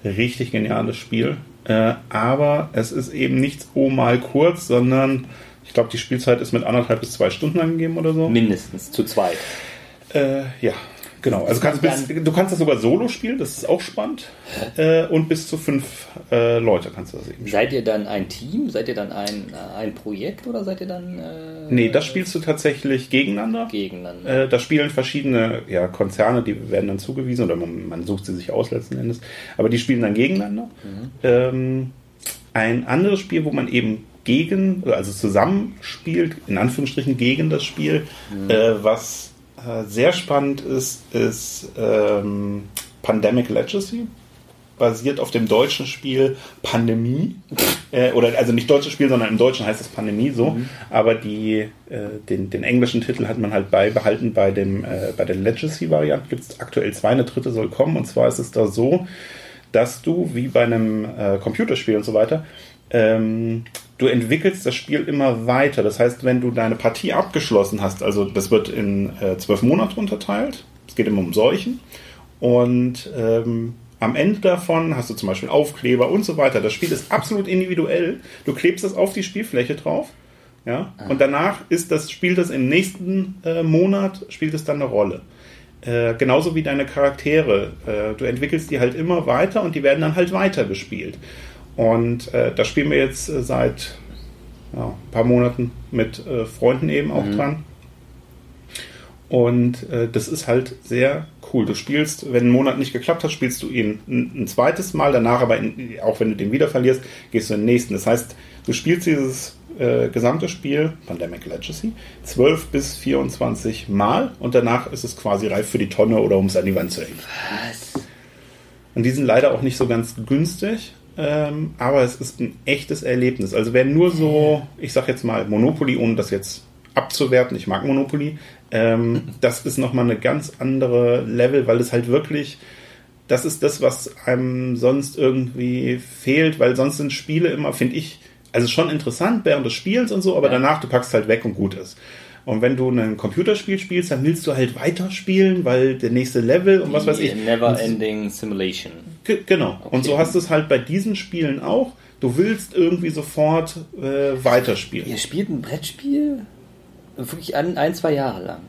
Richtig geniales Spiel. Äh, aber es ist eben nicht so mal kurz, sondern ich glaube, die Spielzeit ist mit anderthalb bis zwei Stunden angegeben oder so. Mindestens zu zweit. Äh, ja, genau. Also kannst bis, du kannst das sogar solo spielen, das ist auch spannend. Äh, und bis zu fünf äh, Leute kannst du das eben spielen. Seid ihr dann ein Team? Seid ihr dann ein, äh, ein Projekt oder seid ihr dann äh, Nee, das spielst du tatsächlich gegeneinander. gegeneinander? Äh, da spielen verschiedene ja, Konzerne, die werden dann zugewiesen oder man, man sucht sie sich aus letzten Endes. Aber die spielen dann gegeneinander. Ähm, ein anderes Spiel, wo man eben gegen, also zusammen spielt, in Anführungsstrichen gegen das Spiel, äh, was äh, sehr spannend ist, ist ähm, Pandemic Legacy. Basiert auf dem deutschen Spiel Pandemie. Äh, oder also nicht deutsches Spiel, sondern im Deutschen heißt es Pandemie so. Aber die, äh, den, den englischen Titel hat man halt beibehalten bei, dem, äh, bei der Legacy-Variante. Gibt es aktuell zwei, eine dritte soll kommen. Und zwar ist es da so, dass du, wie bei einem äh, Computerspiel und so weiter, ähm, du entwickelst das Spiel immer weiter. Das heißt, wenn du deine Partie abgeschlossen hast, also das wird in äh, zwölf Monate unterteilt, es geht immer um Seuchen, und ähm, am Ende davon hast du zum Beispiel Aufkleber und so weiter. Das Spiel ist absolut individuell. Du klebst es auf die Spielfläche drauf. Ja? Und danach ist das, spielt es im nächsten äh, Monat, spielt es dann eine Rolle. Äh, genauso wie deine Charaktere. Äh, du entwickelst die halt immer weiter und die werden dann halt weiter gespielt. Und äh, da spielen wir jetzt äh, seit ja, ein paar Monaten mit äh, Freunden eben auch dran. Und äh, das ist halt sehr cool. Du spielst, wenn ein Monat nicht geklappt hat, spielst du ihn ein, ein zweites Mal, danach aber, in, auch wenn du den wieder verlierst, gehst du in den nächsten. Das heißt, du spielst dieses äh, gesamte Spiel, Pandemic Legacy, 12 bis 24 Mal und danach ist es quasi reif für die Tonne oder um es an die Wand zu hängen. Was? Und die sind leider auch nicht so ganz günstig, ähm, aber es ist ein echtes Erlebnis. Also wer nur so, ich sag jetzt mal Monopoly, ohne das jetzt abzuwerten. Ich mag Monopoly. Ähm, das ist nochmal eine ganz andere Level, weil es halt wirklich, das ist das, was einem sonst irgendwie fehlt, weil sonst sind Spiele immer, finde ich, also schon interessant während des Spiels und so, aber Ja. danach du packst halt weg und gut ist. Und wenn du ein Computerspiel spielst, dann willst du halt weiterspielen, weil der nächste Level und was weiß ich. Never Ending Simulation. Ge- Genau. Und Okay. so hast du es halt bei diesen Spielen auch. Du willst irgendwie sofort äh, weiterspielen. Ihr spielt ein Brettspiel wirklich an, ein, zwei Jahre lang.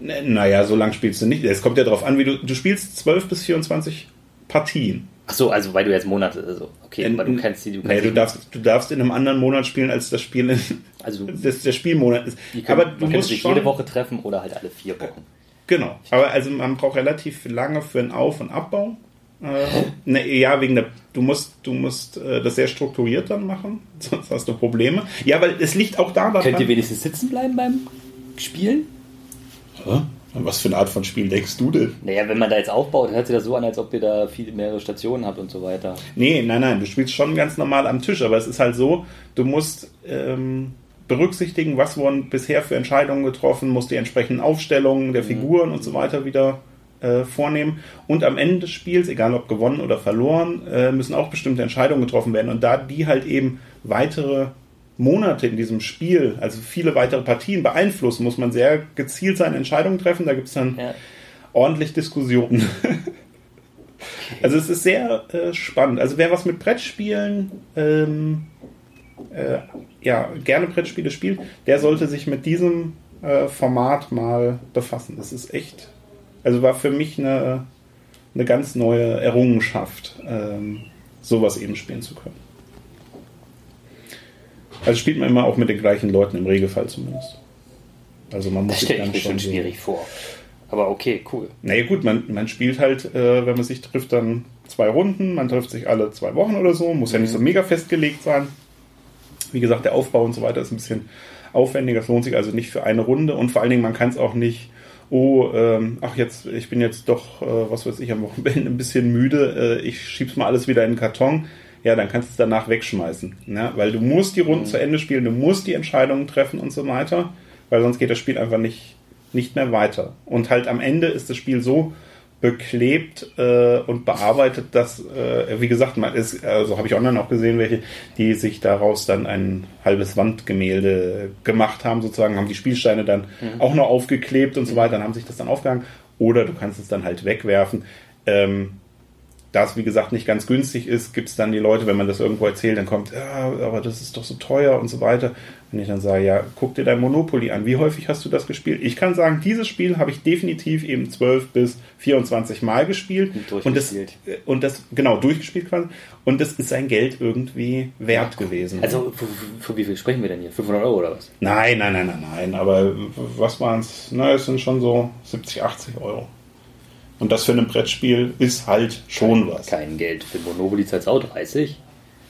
N- Naja, so lang spielst du nicht. Es kommt ja darauf an, wie du. Du spielst 12 bis 24 Partien. Ach so, also weil du jetzt Monate, also okay, aber du kennst die, du nee, kannst du darfst, du darfst in einem anderen Monat spielen, als das Spiel in, also das der Spielmonat ist. können, aber du musst schon, jede Woche treffen oder halt alle vier Wochen. Genau. Aber also man braucht relativ lange für einen Auf- und Abbau. Äh, ne, ja, wegen der. Du musst, du musst äh, das sehr strukturiert dann machen, sonst hast du Probleme. Ja, weil es liegt auch da Könnt ihr wenigstens sitzen bleiben beim Spielen? Hä? Was für eine Art von Spiel denkst du denn? Naja, wenn man da jetzt aufbaut, hört sich das so an, als ob ihr da viele mehrere Stationen habt und so weiter. Nee, nein, nein, du spielst schon ganz normal am Tisch, aber es ist halt so, du musst ähm, berücksichtigen, was wurden bisher für Entscheidungen getroffen, musst die entsprechenden Aufstellungen der Figuren und so weiter wieder äh, vornehmen. Und am Ende des Spiels, egal ob gewonnen oder verloren, äh, müssen auch bestimmte Entscheidungen getroffen werden. Und da die halt eben weitere Monate in diesem Spiel, also viele weitere Partien beeinflussen, muss man sehr gezielt seine Entscheidungen treffen. Da gibt es dann Ja. ordentlich Diskussionen. also es ist sehr äh, spannend. Also wer was mit Brettspielen, ähm, äh, ja, gerne Brettspiele spielt, der sollte sich mit diesem äh, Format mal befassen. Das ist echt, also war für mich eine, eine ganz neue Errungenschaft, ähm, sowas eben spielen zu können. Also spielt man immer auch mit den gleichen Leuten, im Regelfall zumindest. Also man muss Das sich stelle ich mir schon schwierig vor. Aber okay, cool. naja gut, man, man spielt halt, äh, wenn man sich trifft, dann zwei Runden. Man trifft sich alle zwei Wochen oder so. Muss ja nicht so mega festgelegt sein. Wie gesagt, der Aufbau und so weiter ist ein bisschen aufwendiger. Es lohnt sich also nicht für eine Runde. Und vor allen Dingen, man kann es auch nicht, oh, ähm, ach jetzt, ich bin jetzt doch, äh, was weiß ich, am Wochenende ein bisschen müde. Äh, ich schieb's mal alles wieder in den Karton. Ja, dann kannst du es danach wegschmeißen. Ne? Weil du musst die Runden zu Ende spielen, du musst die Entscheidungen treffen und so weiter. Weil sonst geht das Spiel einfach nicht, nicht mehr weiter. Und halt am Ende ist das Spiel so beklebt äh, und bearbeitet, dass, äh, wie gesagt, man ist, also habe ich online auch gesehen, welche, die sich daraus dann ein halbes Wandgemälde gemacht haben, sozusagen, haben die Spielsteine dann auch noch aufgeklebt und so weiter, dann haben sich das dann aufgehangen. Oder du kannst es dann halt wegwerfen. Ähm, da es, wie gesagt, nicht ganz günstig ist, gibt es dann die Leute, wenn man das irgendwo erzählt, dann kommt, ja, aber das ist doch so teuer und so weiter. Wenn ich dann sage, ja, guck dir dein Monopoly an. Wie häufig hast du das gespielt? Ich kann sagen, dieses Spiel habe ich definitiv eben 12 bis 24 Mal gespielt. Und Und das, durchgespielt. äh, und das, genau, durchgespielt quasi. Und das ist sein Geld irgendwie wert gewesen. Also, für, für wie viel sprechen wir denn hier? 500 Euro oder was? nein, nein, nein, nein, nein. Aber was waren es? Na, es sind schon so 70, 80 Euro. Und das für ein Brettspiel ist halt schon was. Kein Geld. Für Monopoly zahlst du auch 30.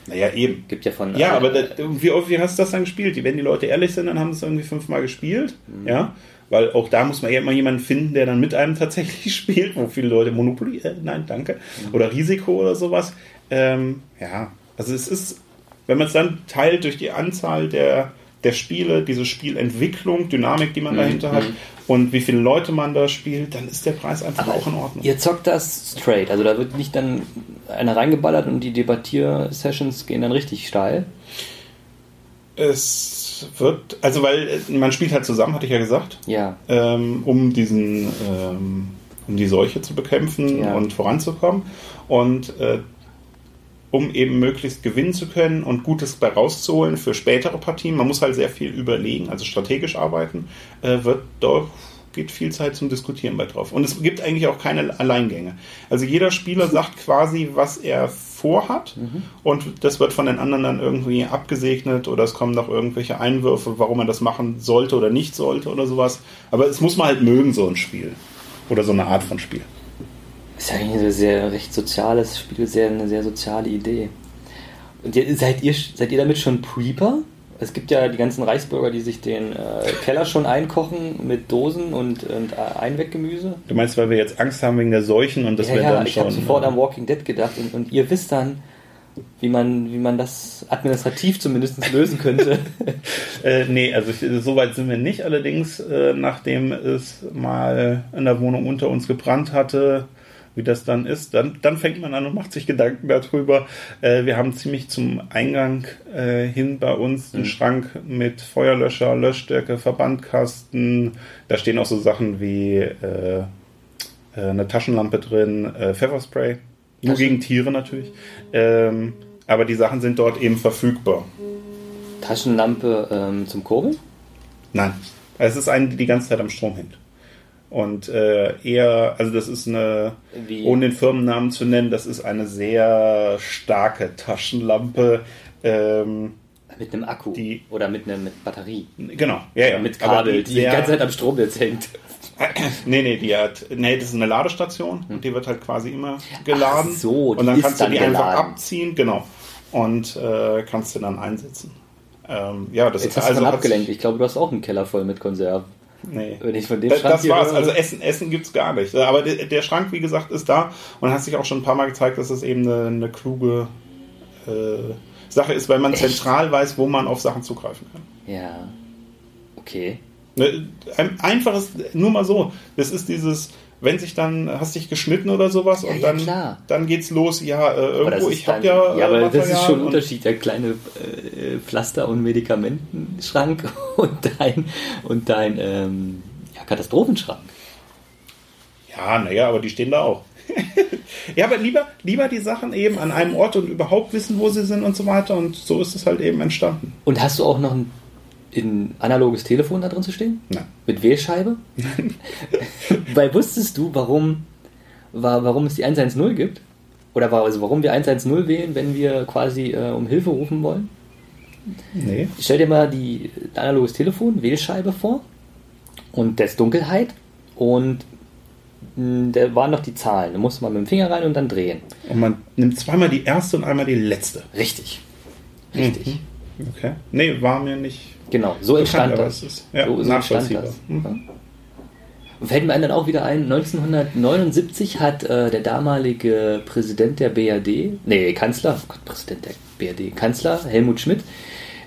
Naja, eben. Gibt ja von. Ja, aber das, wie oft wie hast du das dann gespielt? Wenn die Leute ehrlich sind, dann haben sie es irgendwie fünfmal gespielt. Ja, weil auch da muss man ja immer jemanden finden, der dann mit einem tatsächlich spielt, wo viele Leute Monopoly, äh, nein, danke, oder Risiko oder sowas. Ähm, ja, also es ist, wenn man es dann teilt durch die Anzahl der, der Spiele, diese Spielentwicklung, Dynamik, die man dahinter hat und wie viele Leute man da spielt, dann ist der Preis einfach auch in Ordnung. Ihr zockt das straight. Also, da wird nicht dann einer reingeballert und die Debattier-Sessions gehen dann richtig steil. Es wird, also weil äh, man spielt halt zusammen, hatte ich ja gesagt. Ja. ähm, um diesen ähm, um die Seuche zu bekämpfen Ja. und voranzukommen und äh, um eben möglichst gewinnen zu können und Gutes bei rauszuholen für spätere Partien. Man muss halt sehr viel überlegen, also strategisch arbeiten, äh, wird doch geht viel Zeit zum Diskutieren bei drauf. Und es gibt eigentlich auch keine Alleingänge. Also jeder Spieler sagt quasi, was er vorhat und das wird von den anderen dann irgendwie abgesegnet oder es kommen noch irgendwelche Einwürfe, warum man das machen sollte oder nicht sollte oder sowas. Aber es muss man halt mögen, so ein Spiel. Oder so eine Art von Spiel. Ist ja eigentlich ein sehr recht soziales Spiel, sehr, eine sehr soziale Idee. Und ihr, seid, ihr, seid ihr damit schon Preeper? Es gibt ja die ganzen Reichsbürger, die sich den äh, Keller schon einkochen mit Dosen und, und äh, Einweggemüse. Du meinst, weil wir jetzt Angst haben wegen der Seuchen und das ja, wäre ja, dann ich schon. habe sofort an Walking Dead gedacht und, und ihr wisst dann, wie man, wie man das administrativ zumindest lösen könnte. Äh, nee, also ich, so weit sind wir nicht. Allerdings, äh, nachdem es mal in der Wohnung unter uns gebrannt hatte, wie das dann ist, dann, dann fängt man an und macht sich Gedanken darüber. Äh, wir haben ziemlich zum Eingang äh, hin bei uns einen Mhm. Schrank mit Feuerlöscher, Löschdecke, Verbandkasten. Da stehen auch so Sachen wie äh, äh, eine Taschenlampe drin, äh, Pfefferspray. Nur gegen Tiere natürlich. Ähm, aber die Sachen sind dort eben verfügbar. Taschenlampe ähm, zum Kurbeln? Nein. Es ist eine, die die ganze Zeit am Strom hängt. Und äh, eher, also das ist eine, Wie? ohne den Firmennamen zu nennen, das ist eine sehr starke Taschenlampe. Ähm, Mit einem Akku Die- oder mit einer mit Batterie. genau, ja, ja. Mit Kabel, die die sehr- ganze Zeit am Strom jetzt hängt. Nee, nee, die hat, nee, das ist eine Ladestation und die wird halt quasi immer geladen. Ach so, und die dann ist kannst du dann die einfach geladen. abziehen, genau. Und äh, kannst du dann einsetzen. Ähm, ja, das Jetzt ist hast du also hat's- abgelenkt. Ich glaube, du hast auch einen Keller voll mit Konserven. Nee. Wenn ich von dem Das, Schrank das war's. höre- Also Essen, Essen gibt's gar nicht. Aber der, der Schrank, wie gesagt, ist da und hat sich auch schon ein paar Mal gezeigt, dass es eben eine, eine kluge äh, Sache ist, weil man Echt? zentral weiß, wo man auf Sachen zugreifen kann. Ja. Okay. Ne, Ein einfaches, nur mal so. Das ist dieses, wenn sich dann, hast dich geschnitten oder sowas und ja, dann, klar. dann geht's los. Ja, äh, Aber das irgendwo, ist ich habe ja. äh, ja, aber das ist Material schon ein und- Unterschied. Der kleine äh, Pflaster- und Medikamentenschrank und dein, und dein ähm, ja, Katastrophenschrank. Ja, naja, aber die stehen da auch. ja, aber lieber, lieber die Sachen eben an einem Ort und überhaupt wissen, wo sie sind und so weiter. Und so ist es halt eben entstanden. Und hast du auch noch ein, ein analoges Telefon da drin zu stehen? Nein. Mit Wählscheibe? Weil wusstest du, warum, war, warum es die 110 gibt? Oder also warum wir 110 wählen, wenn wir quasi äh, um Hilfe rufen wollen? Nee. Stell dir mal die ein analoges Telefon, Wählscheibe vor und das Dunkelheit und mh, da waren noch die Zahlen. Da musste man mit dem Finger rein und dann drehen. Und man nimmt zweimal die erste und einmal die letzte. Richtig. Richtig. Okay. Nee, war mir nicht. Genau, so entstand das. ist ja, so, so entstand das. Mhm. Und fällt mir dann auch wieder ein, 1979 hat äh, der damalige Präsident der BRD, nee, Kanzler, oh Gott, Präsident der BRD, Kanzler Helmut Schmidt,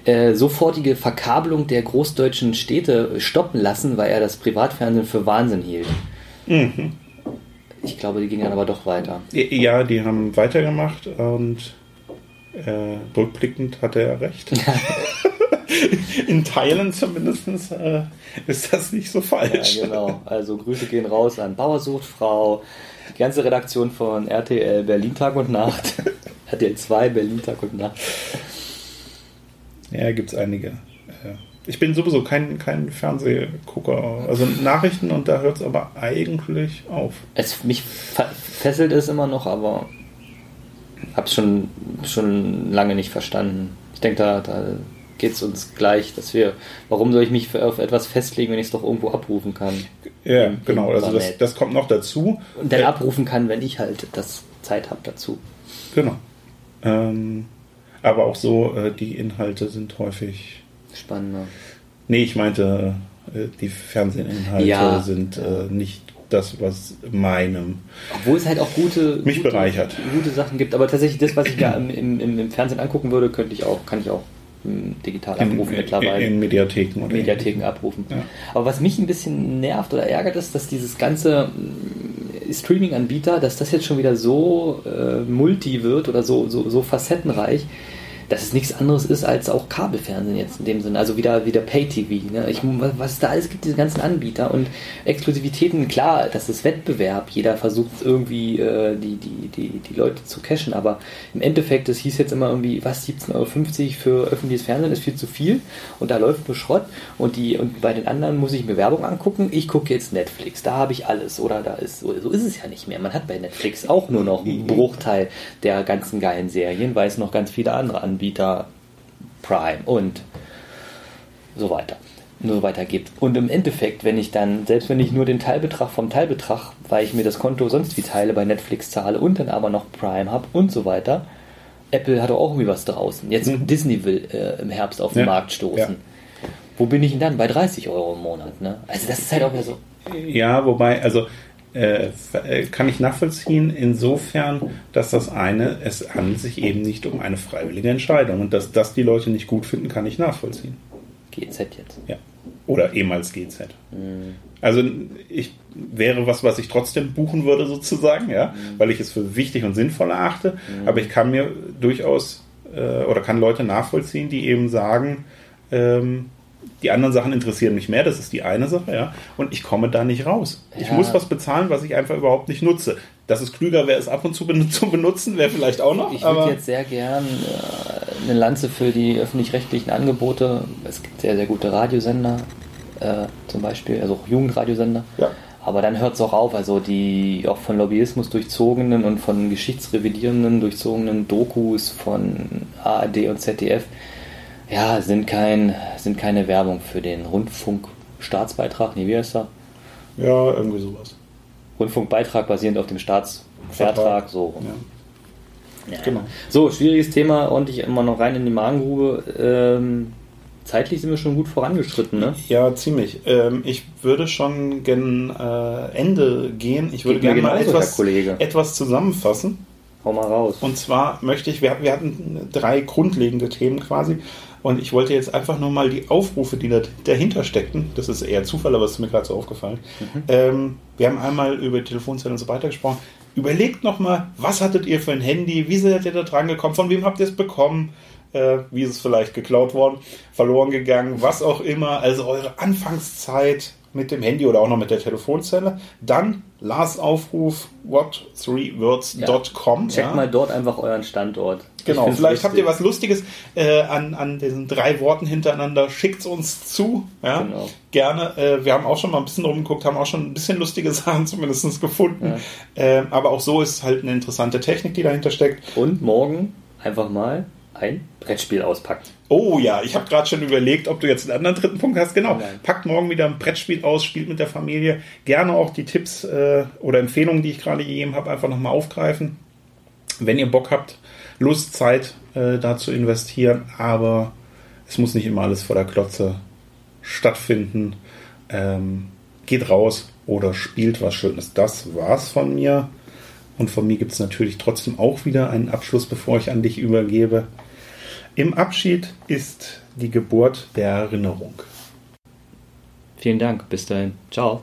äh, sofortige Verkabelung der großdeutschen Städte stoppen lassen, weil er das Privatfernsehen für Wahnsinn hielt. Mhm. Ich glaube, die gingen dann aber doch weiter. Ja, die haben weitergemacht und äh, rückblickend hatte er recht. In Teilen zumindest äh, ist das nicht so falsch. Ja, genau. Also Grüße gehen raus an Bauersuchtfrau, die ganze Redaktion von RTL Berlin Tag und Nacht. RTL 2 Berlin Tag und Nacht. Ja, gibt es einige. Äh, Ich bin sowieso kein, kein Fernsehgucker. Also Nachrichten und da hört es aber eigentlich auf. Es, mich fe- fesselt es immer noch, aber hab's schon, schon lange nicht verstanden. Ich denke, da, da geht es uns gleich, dass wir, warum soll ich mich auf etwas festlegen, wenn ich es doch irgendwo abrufen kann? Ja, genau. Also das, das kommt noch dazu. Und dann Äh, abrufen kann, wenn ich halt das Zeit habe dazu. Genau. Ähm, aber auch so, äh, die Inhalte sind häufig. Spannender. Nee, ich meinte, äh, die Fernsehinhalte Ja. sind äh, nicht das, was meinem. Obwohl es halt auch gute, Mich gute, bereichert. gute Sachen gibt. Aber tatsächlich das, was ich mir im, im, im, Fernsehen angucken würde, könnte ich auch, kann ich auch digital abrufen in, mittlerweile. in Mediatheken oder Mediatheken abrufen. Ja. Aber was mich ein bisschen nervt oder ärgert ist, dass dieses ganze mm, Streaming-Anbieter, dass das jetzt schon wieder so äh, multi wird oder so, so, so facettenreich, dass es nichts anderes ist als auch Kabelfernsehen jetzt in dem Sinne. Also wieder, wieder Pay-TV. Ne? Ich, was es da alles gibt, diese ganzen Anbieter und Exklusivitäten, klar, das ist Wettbewerb. Jeder versucht irgendwie äh, die, die, die, die Leute zu cashen, aber im Endeffekt, es hieß jetzt immer irgendwie, was, 17,50 Euro für öffentliches Fernsehen ist viel zu viel und da läuft nur Schrott und, die, und bei den anderen muss ich mir Werbung angucken. Ich gucke jetzt Netflix, da habe ich alles oder da ist, so, so ist es ja nicht mehr. Man hat bei Netflix auch nur noch einen Bruchteil der ganzen geilen Serien, weil es noch ganz viele andere Anbieter, Prime und so weiter, nur weiter gibt. Und im Endeffekt, wenn ich dann, selbst wenn ich nur den Teilbetrag vom Teilbetrag, weil ich mir das Konto sonst wie teile bei Netflix zahle und dann aber noch Prime habe und so weiter, Apple hat auch irgendwie was draußen. Jetzt Mhm. Disney will äh, im Herbst auf den Ja. Markt stoßen. Ja. Wo bin ich denn dann? Bei 30 Euro im Monat, ne? Also das ist halt auch wieder so. Ja, wobei, also kann ich nachvollziehen, insofern, dass das eine, es handelt sich eben nicht um eine freiwillige Entscheidung. Und dass das die Leute nicht gut finden, kann ich nachvollziehen. GZ jetzt. Ja. Oder ehemals GZ. Mhm. Also ich wäre was, was ich trotzdem buchen würde, sozusagen, ja, mhm. weil ich es für wichtig und sinnvoll erachte. Mhm. Aber ich kann mir durchaus äh, oder kann Leute nachvollziehen, die eben sagen, ähm, die anderen Sachen interessieren mich mehr, das ist die eine Sache, ja. Und ich komme da nicht raus. Ja. Ich muss was bezahlen, was ich einfach überhaupt nicht nutze. Dass es klüger wäre, es ab und zu zu benutzen, wäre vielleicht auch noch. Ich würde jetzt sehr gern äh, eine Lanze für die öffentlich-rechtlichen Angebote. Es gibt sehr, sehr gute Radiosender, äh, zum Beispiel, also auch Jugendradiosender. Ja. Aber dann hört es auch auf. Also die auch von Lobbyismus durchzogenen und von geschichtsrevidierenden durchzogenen Dokus von ARD und ZDF ja, sind, kein, sind keine Werbung für den Rundfunkstaatsbeitrag. Nee, wie heißt er? Ja, irgendwie sowas. Rundfunkbeitrag basierend auf dem Staatsvertrag, so. Ja. Ja, genau. So, schwieriges Thema, ordentlich immer noch rein in die Magengrube. Ähm, zeitlich sind wir schon gut vorangeschritten, ne? Ja, ziemlich. Ähm, ich würde schon gen äh, Ende gehen. Ich würde gerne mal etwas, etwas zusammenfassen. Hau mal raus. Und zwar möchte ich, wir, wir hatten drei grundlegende Themen quasi. Und ich wollte jetzt einfach nur mal die Aufrufe, die da dahinter steckten, das ist eher Zufall, aber es ist mir gerade so aufgefallen. Mhm. Ähm, wir haben einmal über Telefonzellen und so weiter gesprochen. Überlegt nochmal, was hattet ihr für ein Handy? Wie seid ihr da dran gekommen? Von wem habt ihr es bekommen? Äh, wie ist es vielleicht geklaut worden, verloren gegangen, was auch immer. Also eure Anfangszeit, mit dem Handy oder auch noch mit der Telefonzelle. Dann Lars Aufruf what3words.com. Ja. Checkt ja. mal dort einfach euren Standort. Genau, vielleicht lustig. habt ihr was Lustiges äh, an, an diesen drei Worten hintereinander. Schickt es uns zu. Ja? Genau. Gerne. Äh, wir haben auch schon mal ein bisschen rumgeguckt, haben auch schon ein bisschen lustige Sachen zumindest gefunden. Ja. Äh, aber auch so ist halt eine interessante Technik, die dahinter steckt. Und morgen einfach mal ein Brettspiel auspackt. Oh ja, ich habe gerade schon überlegt, ob du jetzt einen anderen dritten Punkt hast. Genau, Nein. packt morgen wieder ein Brettspiel aus, spielt mit der Familie. Gerne auch die Tipps äh, oder Empfehlungen, die ich gerade gegeben habe, einfach nochmal aufgreifen. Wenn ihr Bock habt, Lust, Zeit äh, da zu investieren, aber es muss nicht immer alles vor der Klotze stattfinden. Ähm, geht raus oder spielt was Schönes. Das war's von mir. Und von mir gibt es natürlich trotzdem auch wieder einen Abschluss, bevor ich an dich übergebe. Im Abschied ist die Geburt der Erinnerung. Vielen Dank. Bis dahin. Ciao.